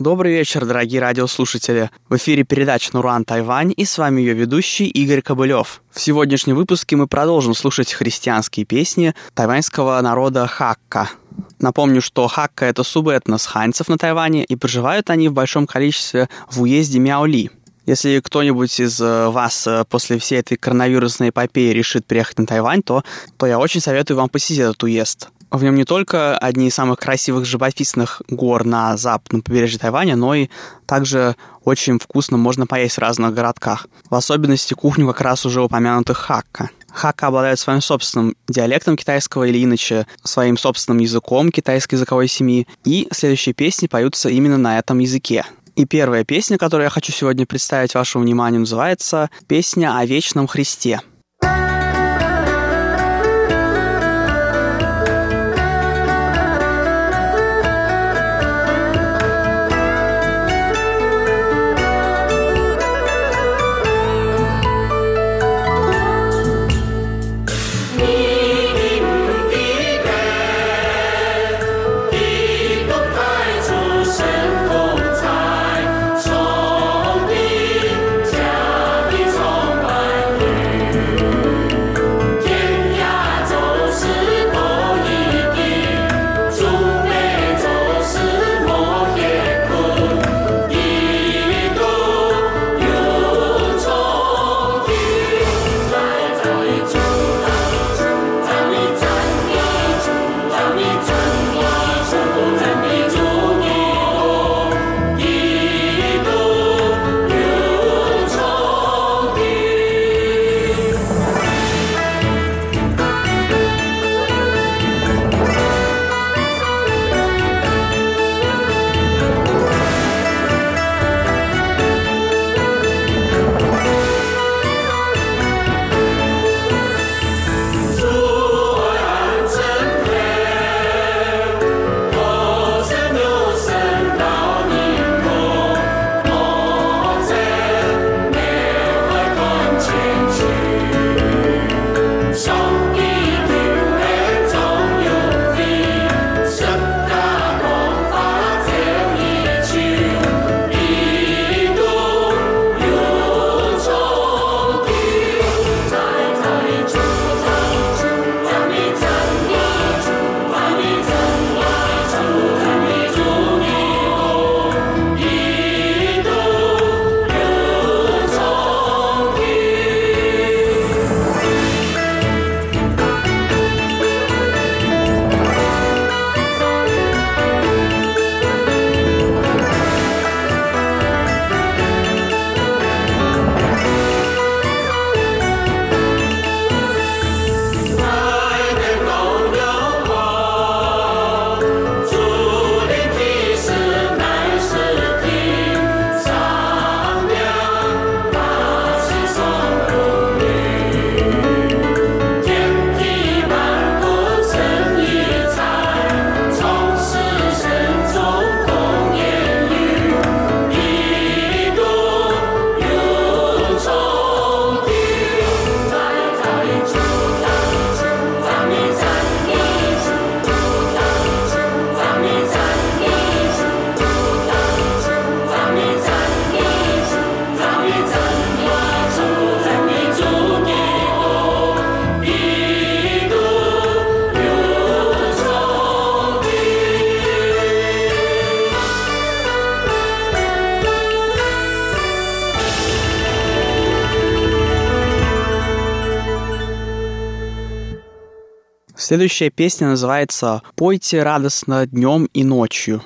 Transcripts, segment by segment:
Добрый вечер, дорогие радиослушатели. В эфире передача «Нуран Тайвань» и с вами ее ведущий Игорь Кобылев. В сегодняшнем выпуске мы продолжим слушать христианские песни тайваньского народа Хакка. Напомню, что Хакка – это субэтнос ханьцев на Тайване, и проживают они в большом количестве в уезде Мяоли. Если кто-нибудь из э, вас э, после всей этой коронавирусной эпопеи решит приехать на Тайвань, то, то я очень советую вам посетить этот уезд. В нем не только одни из самых красивых живописных гор на западном побережье Тайваня, но и также очень вкусно можно поесть в разных городках. В особенности кухню как раз уже упомянутых хакка. Хакка обладает своим собственным диалектом китайского или иначе своим собственным языком китайской языковой семьи, и следующие песни поются именно на этом языке. И первая песня, которую я хочу сегодня представить вашему вниманию, называется «Песня о вечном Христе». Следующая песня называется «Пойте радостно днем и ночью».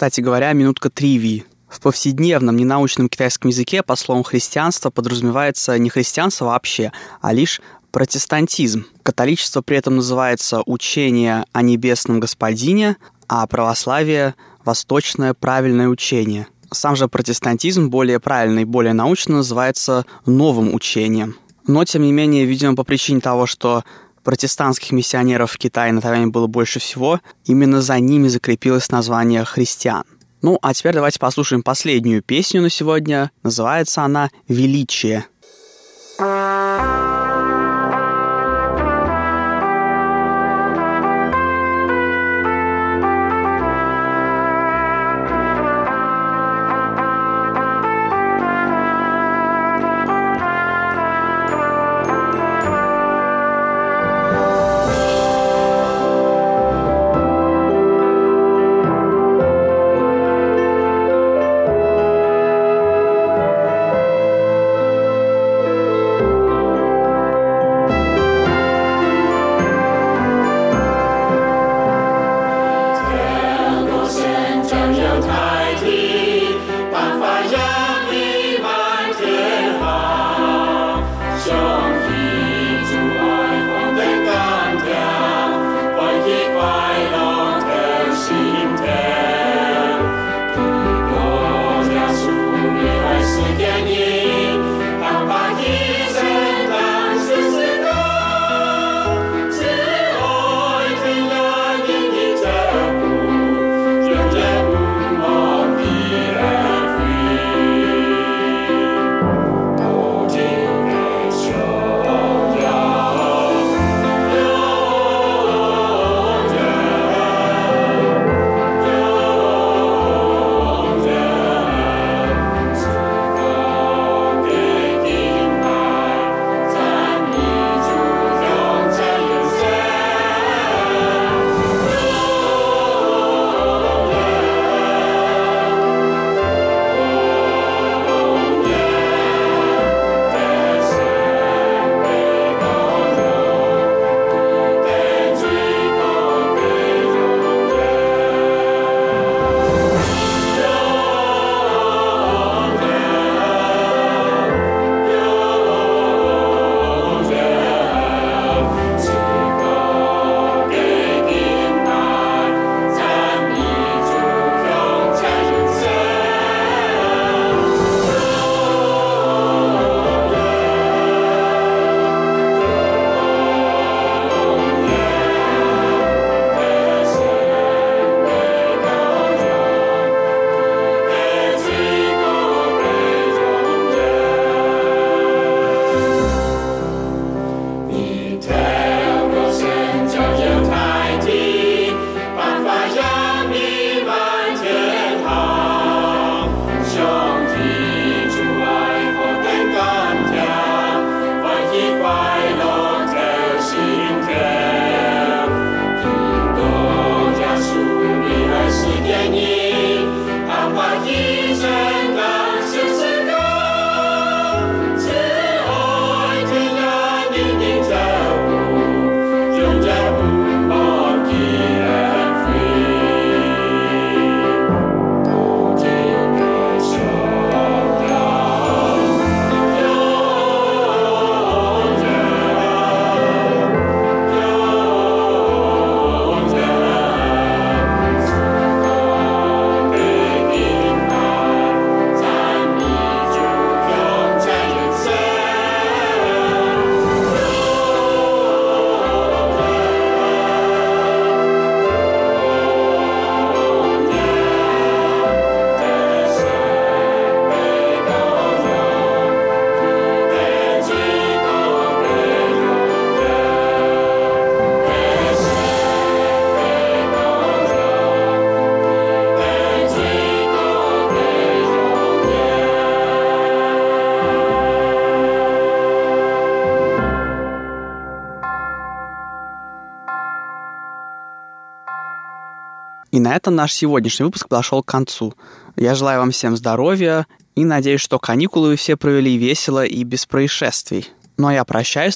Кстати говоря, минутка тривии. В повседневном ненаучном китайском языке по словам христианство подразумевается не христианство вообще, а лишь протестантизм. Католичество при этом называется учение о небесном господине, а православие – восточное правильное учение. Сам же протестантизм более правильно и более научно называется новым учением. Но, тем не менее, видимо, по причине того, что протестантских миссионеров в Китае на Тайване было больше всего, именно за ними закрепилось название христиан. Ну, а теперь давайте послушаем последнюю песню на сегодня. Называется она «Величие». На этом наш сегодняшний выпуск подошел к концу. Я желаю вам всем здоровья и надеюсь, что каникулы вы все провели весело и без происшествий. Ну а я прощаюсь